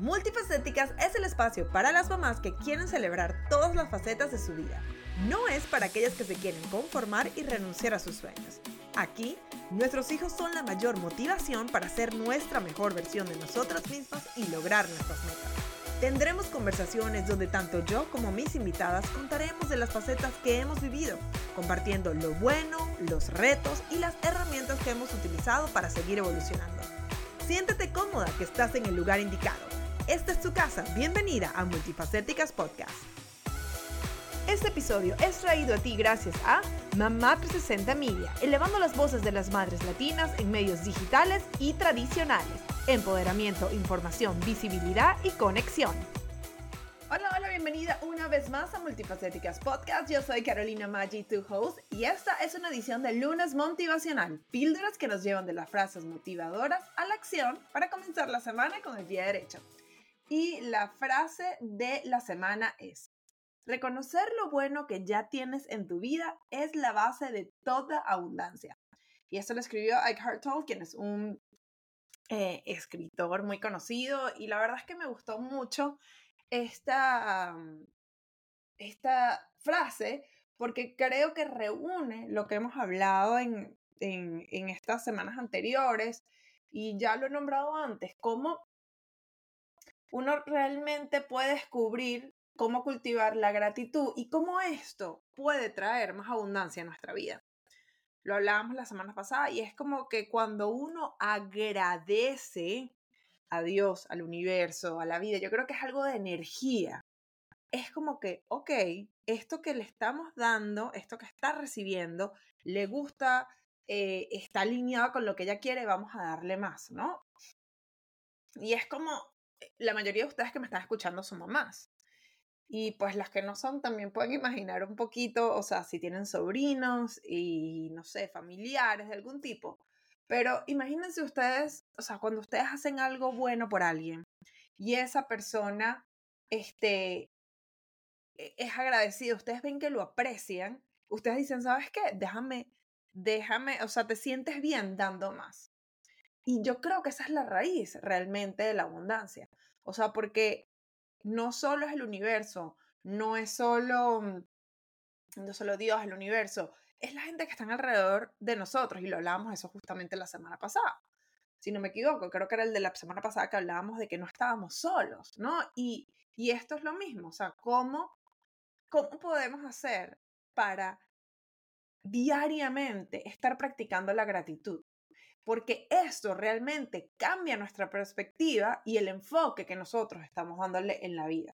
Multifacéticas es el espacio para las mamás que quieren celebrar todas las facetas de su vida. No es para aquellas que se quieren conformar y renunciar a sus sueños. Aquí, nuestros hijos son la mayor motivación para ser nuestra mejor versión de nosotras mismas y lograr nuestras metas. Tendremos conversaciones donde tanto yo como mis invitadas contaremos de las facetas que hemos vivido, compartiendo lo bueno, los retos y las herramientas que hemos utilizado para seguir evolucionando. Siéntete cómoda que estás en el lugar indicado. Esta es tu casa. Bienvenida a Multifacéticas Podcast. Este episodio es traído a ti gracias a Mamá 360 Media, elevando las voces de las madres latinas en medios digitales y tradicionales. Empoderamiento, información, visibilidad y conexión. Hola, hola, bienvenida una vez más a Multifacéticas Podcast. Yo soy Carolina Maggi, tu host, y esta es una edición de Lunes Motivacional, píldoras que nos llevan de las frases motivadoras a la acción para comenzar la semana con el pie derecho. Y la frase de la semana es, reconocer lo bueno que ya tienes en tu vida es la base de toda abundancia. Y esto lo escribió Ike Tolle, quien es un eh, escritor muy conocido y la verdad es que me gustó mucho esta, esta frase porque creo que reúne lo que hemos hablado en, en, en estas semanas anteriores y ya lo he nombrado antes, cómo uno realmente puede descubrir cómo cultivar la gratitud y cómo esto puede traer más abundancia a nuestra vida. Lo hablábamos la semana pasada y es como que cuando uno agradece a Dios, al universo, a la vida, yo creo que es algo de energía. Es como que, ok, esto que le estamos dando, esto que está recibiendo, le gusta, eh, está alineado con lo que ella quiere, vamos a darle más, ¿no? Y es como, la mayoría de ustedes que me están escuchando son mamás. Y pues las que no son también pueden imaginar un poquito, o sea, si tienen sobrinos y no sé, familiares de algún tipo. Pero imagínense ustedes, o sea, cuando ustedes hacen algo bueno por alguien y esa persona este, e, es agradecida, ustedes ven que lo aprecian, ustedes dicen, ¿sabes qué? Déjame, déjame, o sea, te sientes bien dando más. Y yo creo que esa es la raíz realmente de la abundancia. O sea, porque no solo es el universo, no es solo, mm, no solo Dios, el universo, es la gente que está alrededor de nosotros. Y lo hablábamos eso justamente la semana pasada. Si no me equivoco, creo que era el de la semana pasada que hablábamos de que no estábamos solos, ¿no? Y, y esto es lo mismo, o sea, ¿cómo, ¿cómo podemos hacer para diariamente estar practicando la gratitud? Porque esto realmente cambia nuestra perspectiva y el enfoque que nosotros estamos dándole en la vida.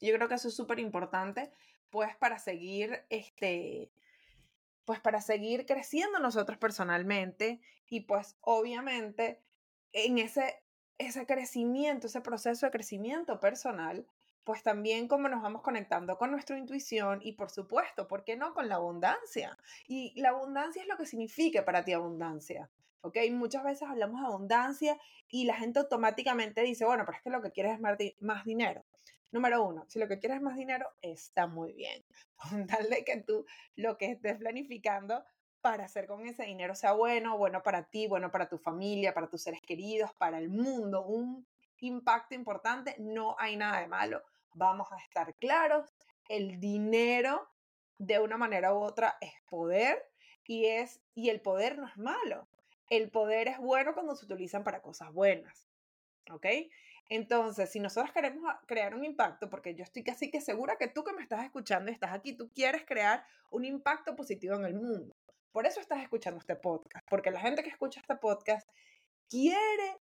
Yo creo que eso es súper importante, pues para seguir, este, pues para seguir creciendo nosotros personalmente y pues obviamente en ese, ese crecimiento, ese proceso de crecimiento personal, pues también cómo nos vamos conectando con nuestra intuición y por supuesto, ¿por qué no con la abundancia? Y la abundancia es lo que significa para ti abundancia. ¿Ok? Muchas veces hablamos de abundancia y la gente automáticamente dice, bueno, pero es que lo que quieres es más dinero. Número uno, si lo que quieres es más dinero, está muy bien. Con tal de que tú lo que estés planificando para hacer con ese dinero sea bueno, bueno para ti, bueno para tu familia, para tus seres queridos, para el mundo, un impacto importante, no hay nada de malo vamos a estar claros, el dinero de una manera u otra es poder y es y el poder no es malo. El poder es bueno cuando se utilizan para cosas buenas. ¿Ok? Entonces, si nosotros queremos crear un impacto, porque yo estoy casi que segura que tú que me estás escuchando y estás aquí, tú quieres crear un impacto positivo en el mundo. Por eso estás escuchando este podcast, porque la gente que escucha este podcast quiere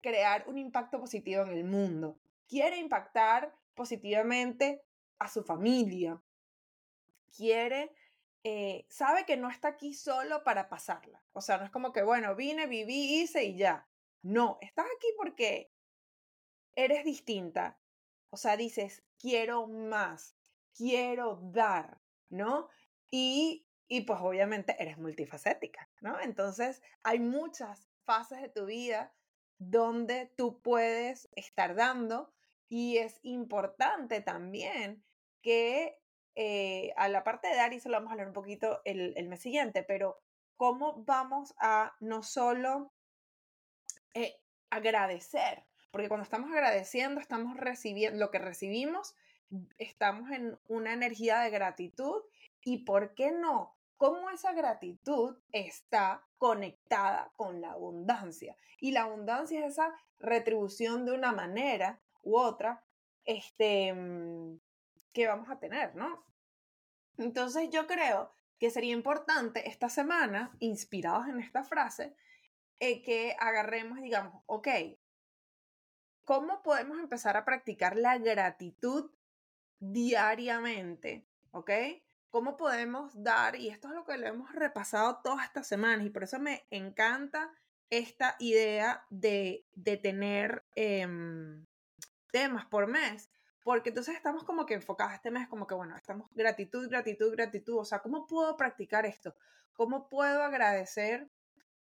crear un impacto positivo en el mundo, quiere impactar positivamente a su familia. Quiere, eh, sabe que no está aquí solo para pasarla. O sea, no es como que, bueno, vine, viví, hice y ya. No, estás aquí porque eres distinta. O sea, dices, quiero más, quiero dar, ¿no? Y, y pues obviamente eres multifacética, ¿no? Entonces hay muchas fases de tu vida donde tú puedes estar dando y es importante también que eh, a la parte de dar, y eso lo vamos a hablar un poquito el, el mes siguiente, pero cómo vamos a no solo eh, agradecer, Porque cuando estamos agradeciendo, estamos recibiendo lo que recibimos, estamos en una energía de gratitud y, ¿por qué no? Cómo esa gratitud está conectada con la abundancia. Y la abundancia es esa retribución de una manera u otra este, mm, que vamos a tener, ¿no? Entonces yo creo que sería importante esta semana, inspirados en esta frase, eh, que agarremos digamos, ok, ¿cómo podemos empezar a practicar la gratitud diariamente? ¿Ok? ¿Cómo podemos dar, y esto es lo que lo hemos repasado todas estas semanas, y por eso me encanta esta idea de, de tener em, temas por mes, porque entonces estamos como que enfocados este mes, como que bueno, estamos gratitud, gratitud, gratitud, o sea, ¿cómo puedo practicar esto? ¿Cómo puedo agradecer,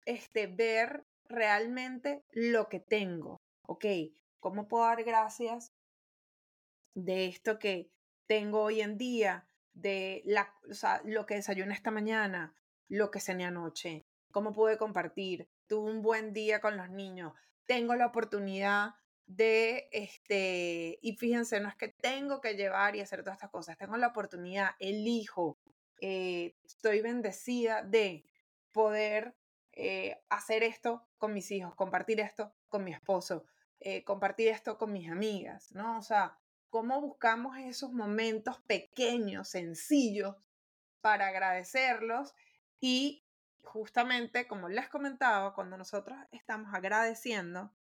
este, ver realmente lo que tengo? ¿Ok? ¿Cómo puedo dar gracias de esto que tengo hoy en día, de la, o sea, lo que desayuné esta mañana, lo que cené anoche? ¿Cómo pude compartir? Tuve un buen día con los niños. Tengo la oportunidad de, este, y fíjense, no es que tengo que llevar y hacer todas estas cosas, tengo la oportunidad, elijo, eh, estoy bendecida de poder eh, hacer esto con mis hijos, compartir esto con mi esposo, eh, compartir esto con mis amigas, ¿no? O sea, cómo buscamos esos momentos pequeños, sencillos, para agradecerlos y justamente, como les comentaba, cuando nosotros estamos agradeciendo,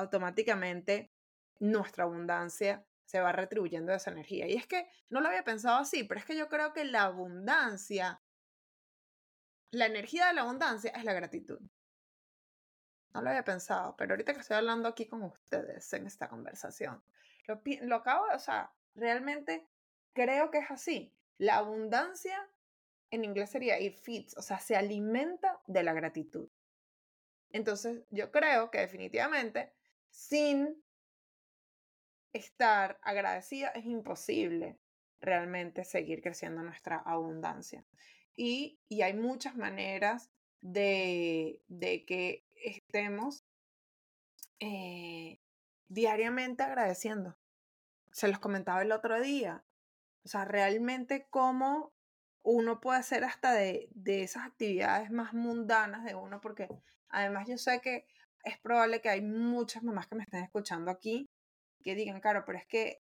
automáticamente nuestra abundancia se va retribuyendo esa energía. Y es que no lo había pensado así, pero es que yo creo que la abundancia, la energía de la abundancia es la gratitud. No lo había pensado, pero ahorita que estoy hablando aquí con ustedes en esta conversación, lo, lo acabo, o sea, realmente creo que es así. La abundancia en inglés sería it feeds, o sea, se alimenta de la gratitud. Entonces, yo creo que definitivamente sin estar agradecida es imposible realmente seguir creciendo nuestra abundancia. Y, hay muchas maneras de, que estemos eh, diariamente agradeciendo. Se los comentaba el otro día. O sea, realmente cómo uno puede hacer hasta de, de esas actividades más mundanas de uno, porque además yo sé que es probable que hay muchas mamás que me estén escuchando aquí que digan, claro, pero es que,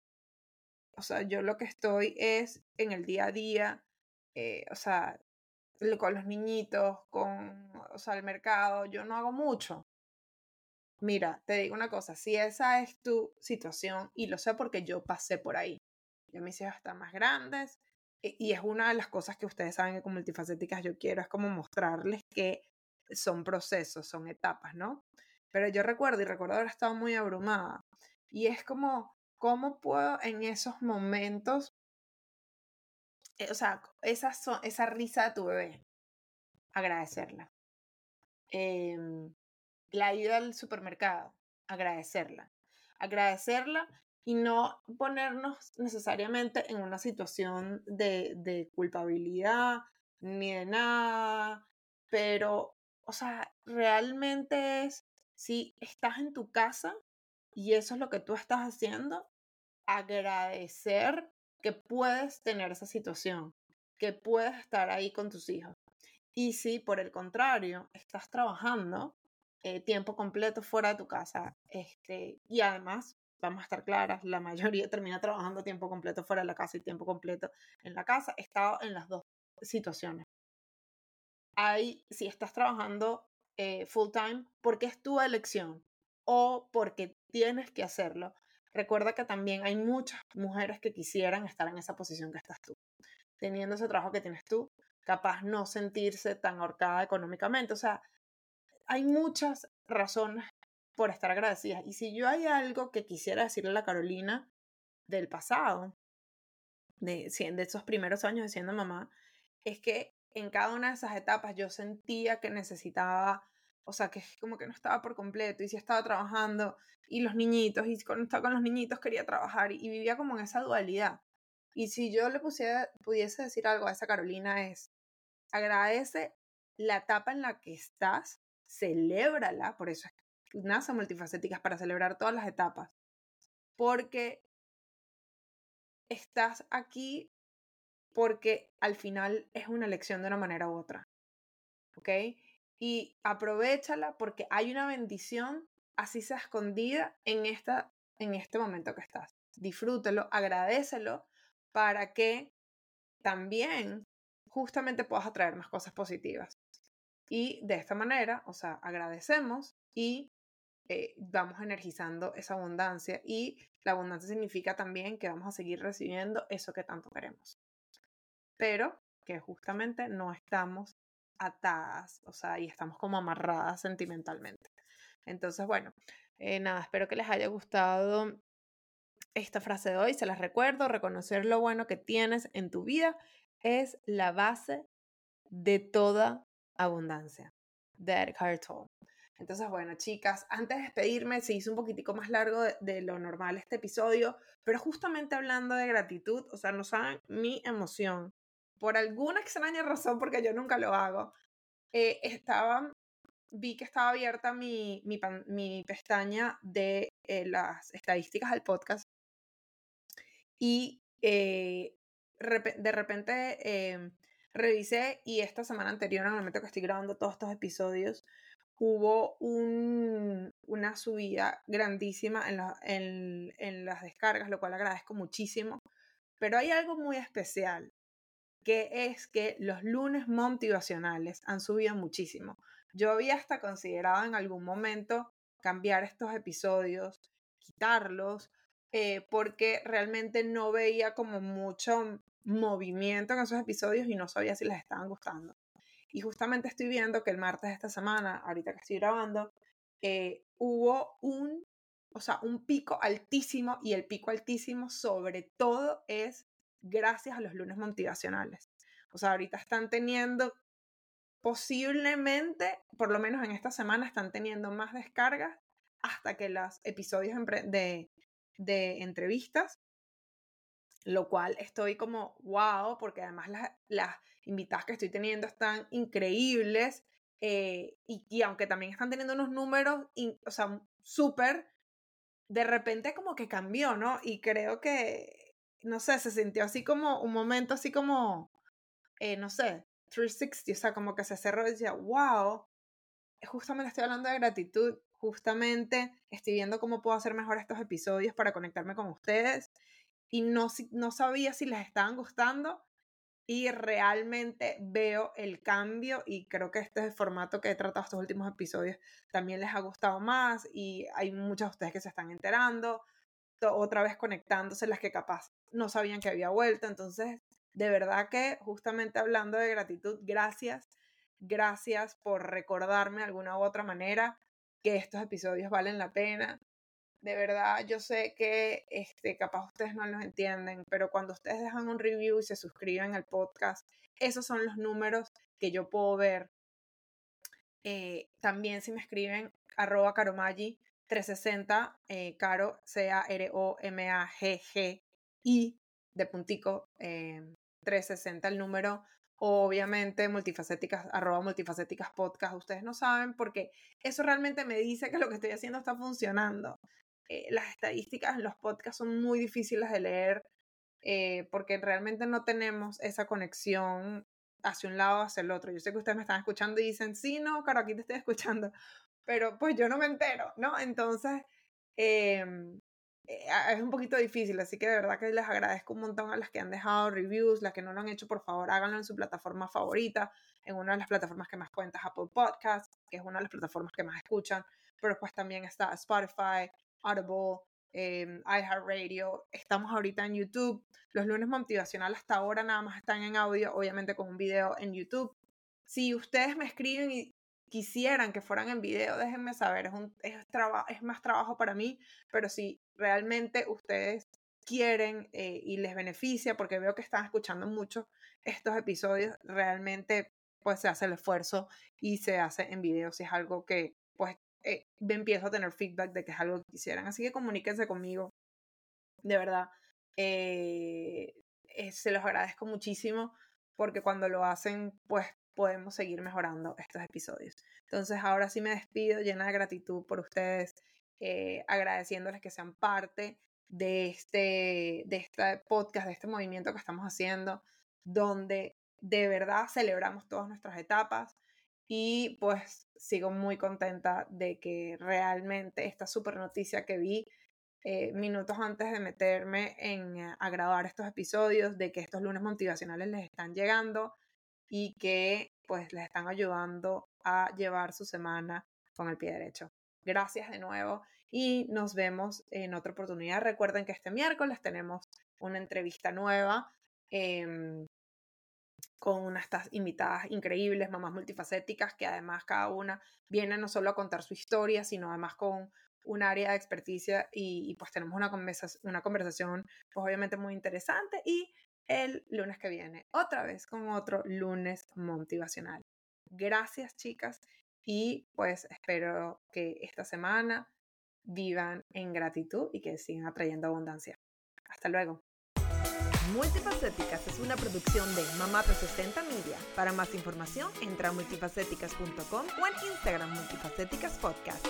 o sea, yo lo que estoy es en el día a día, eh, o sea, con los niñitos, con, o sea, el mercado, yo no hago mucho. Mira, te digo una cosa, si esa es tu situación, y lo sé porque yo pasé por ahí, ya mis hijos están más grandes, y es una de las cosas que ustedes saben que como multifacéticas yo quiero, es como mostrarles que son procesos, son etapas, ¿no? Pero yo recuerdo, y recuerdo haber estado muy abrumada, y es como, ¿cómo puedo en esos momentos, eh, o sea, esa, esa risa de tu bebé, agradecerla? Em, la ida al supermercado, agradecerla. Agradecerla y no ponernos necesariamente en una situación de, de culpabilidad ni de nada, pero o sea, realmente es, si estás en tu casa y eso es lo que tú estás haciendo, agradecer que puedes tener esa situación, que puedes estar ahí con tus hijos. Y si por el contrario estás trabajando eh, tiempo completo fuera de tu casa, este, y además, vamos a estar claras, la mayoría termina trabajando tiempo completo fuera de la casa y tiempo completo en la casa, he estado en las dos situaciones si estás trabajando eh, full time, porque es tu elección o porque tienes que hacerlo. Recuerda que también hay muchas mujeres que quisieran estar en esa posición que estás tú, teniendo ese trabajo que tienes tú, capaz no sentirse tan ahorcada económicamente. O sea, hay muchas razones por estar agradecidas. Y si yo hay algo que quisiera decirle a la Carolina del pasado, de, de esos primeros años de siendo mamá, es que en cada una de esas etapas yo sentía que necesitaba, o sea, que como que no estaba por completo, y si estaba trabajando, y los niñitos, y cuando estaba con los niñitos quería trabajar, y, vivía como en esa dualidad. Y si yo le pudiese decir algo a esa Carolina es, agradece la etapa en la que estás, celébrala, por eso es nace multifacéticas para celebrar todas las etapas. Porque estás aquí porque al final es una elección de una manera u otra. ¿Ok? Y aprovechala porque hay una bendición, así sea escondida, en, esta, en este momento que estás. Disfrútelo, agradecelo para que también justamente puedas atraer más cosas positivas. Y de esta manera, o sea, agradecemos y eh, vamos energizando esa abundancia y la abundancia significa también que vamos a seguir recibiendo eso que tanto queremos. Pero que justamente no estamos atadas, o sea, y estamos como amarradas sentimentalmente. Entonces, bueno, eh, nada, espero que les haya gustado esta frase de hoy. Se las recuerdo, reconocer lo bueno que tienes en tu vida es la base de toda abundancia. De Eckhart. Entonces, bueno, chicas, antes de despedirme, se hizo un poquitico más largo de, lo normal este episodio, pero justamente hablando de gratitud, o sea, no saben mi emoción. Por alguna extraña razón, porque yo nunca lo hago, eh, estaba, vi que estaba abierta mi, mi, pestaña de eh, las estadísticas del podcast y eh, de repente em, revisé y esta semana anterior, en el momento que estoy grabando todos estos episodios, hubo un, una subida grandísima en, en, las descargas, lo cual agradezco muchísimo. Pero hay algo muy especial, que es que los lunes motivacionales han subido muchísimo. Yo había hasta considerado en algún momento cambiar estos episodios, quitarlos, eh, porque realmente no veía como mucho movimiento en esos episodios y no sabía si les estaban gustando. Y justamente estoy viendo que el martes de esta semana, ahorita que estoy grabando, eh, hubo un, o sea, un pico altísimo y el pico altísimo sobre todo es gracias a los lunes motivacionales. O sea, ahorita están teniendo, posiblemente, por lo menos en esta semana, están teniendo más descargas hasta que los episodios de, de entrevistas, lo cual estoy como, wow, porque además las, las invitadas que estoy teniendo están increíbles eh, y, aunque también están teniendo unos números, o sea, súper, de repente como que cambió, ¿no? Y creo que, no sé, se sintió así como un momento así como, eh, no sé, 360, o sea, como que se cerró y decía, wow, justamente estoy hablando de gratitud justamente estoy viendo cómo puedo hacer mejor estos episodios para conectarme con ustedes y no, no sabía si les estaban gustando y realmente veo el cambio y creo que este es el formato que he tratado estos últimos episodios también les ha gustado más y hay muchas de ustedes que se están enterando, otra vez conectándose las que capaz no sabían que había vuelto, entonces de verdad que justamente hablando de gratitud, gracias, gracias por recordarme de alguna u otra manera que estos episodios valen la pena. De verdad, yo sé que este, capaz ustedes no los entienden, pero cuando ustedes dejan un review y se suscriben al podcast, esos son los números que yo puedo ver. Eh, también si me escriben arroba caromaggi 360, eh, caro, C-A-R-O-M-A-G-G-I, de puntico, 360 eh, el número obviamente multifacéticas, arroba multifacéticas podcast, ustedes no saben, porque eso realmente me dice que lo que estoy haciendo está funcionando. Eh, las estadísticas en los podcasts son muy difíciles de leer eh, porque realmente no tenemos esa conexión hacia un lado hacia el otro. Yo sé que ustedes me están escuchando y dicen, sí, no, claro, aquí te estoy escuchando, pero pues yo no me entero, ¿no? Entonces, eh, es un poquito difícil, así que de verdad que les agradezco un montón a las que han dejado reviews, las que no lo han hecho, por favor háganlo en su plataforma favorita, en una de las plataformas que más cuentas, Apple Podcasts, que es una de las plataformas que más escuchan, pero pues también está Spotify, Audible, eh, iHeartRadio, estamos ahorita en YouTube, los lunes motivacional hasta ahora nada más están en audio, obviamente con un video en YouTube. Si ustedes me escriben y quisieran que fueran en video, déjenme saber, es, un, es, es más trabajo para mí, pero si realmente ustedes quieren eh, y les beneficia, porque veo que están escuchando mucho estos episodios, realmente pues se hace el esfuerzo y se hace en video si es algo que pues eh, empiezo a tener feedback de que es algo que quisieran. Así que comuníquense conmigo, de verdad. Eh, se los agradezco muchísimo porque cuando lo hacen pues podemos seguir mejorando estos episodios. Entonces ahora sí me despido llena de gratitud por ustedes, eh, agradeciéndoles que sean parte de este, de este podcast, de este movimiento que estamos haciendo, donde de verdad celebramos todas nuestras etapas y pues sigo muy contenta de que realmente esta super noticia que vi eh, minutos antes de meterme en, eh, a grabar estos episodios, de que estos lunes motivacionales les están llegando y que pues les están ayudando a llevar su semana con el pie derecho. Gracias de nuevo y nos vemos en otra oportunidad. Recuerden que este miércoles tenemos una entrevista nueva em, con unas invitadas increíbles, mamás multifacéticas, que además cada una viene no solo a contar su historia, sino además con un área de experticia y, pues tenemos una conversación, una conversación pues obviamente muy interesante y el lunes que viene otra vez con otro lunes motivacional. Gracias chicas y pues espero que esta semana vivan en gratitud y que sigan atrayendo abundancia. Hasta luego. Multifacéticas es una producción de Mamá 360 Media. Para más información, entra a multifacéticas.com o en Instagram Multifacéticas Podcast.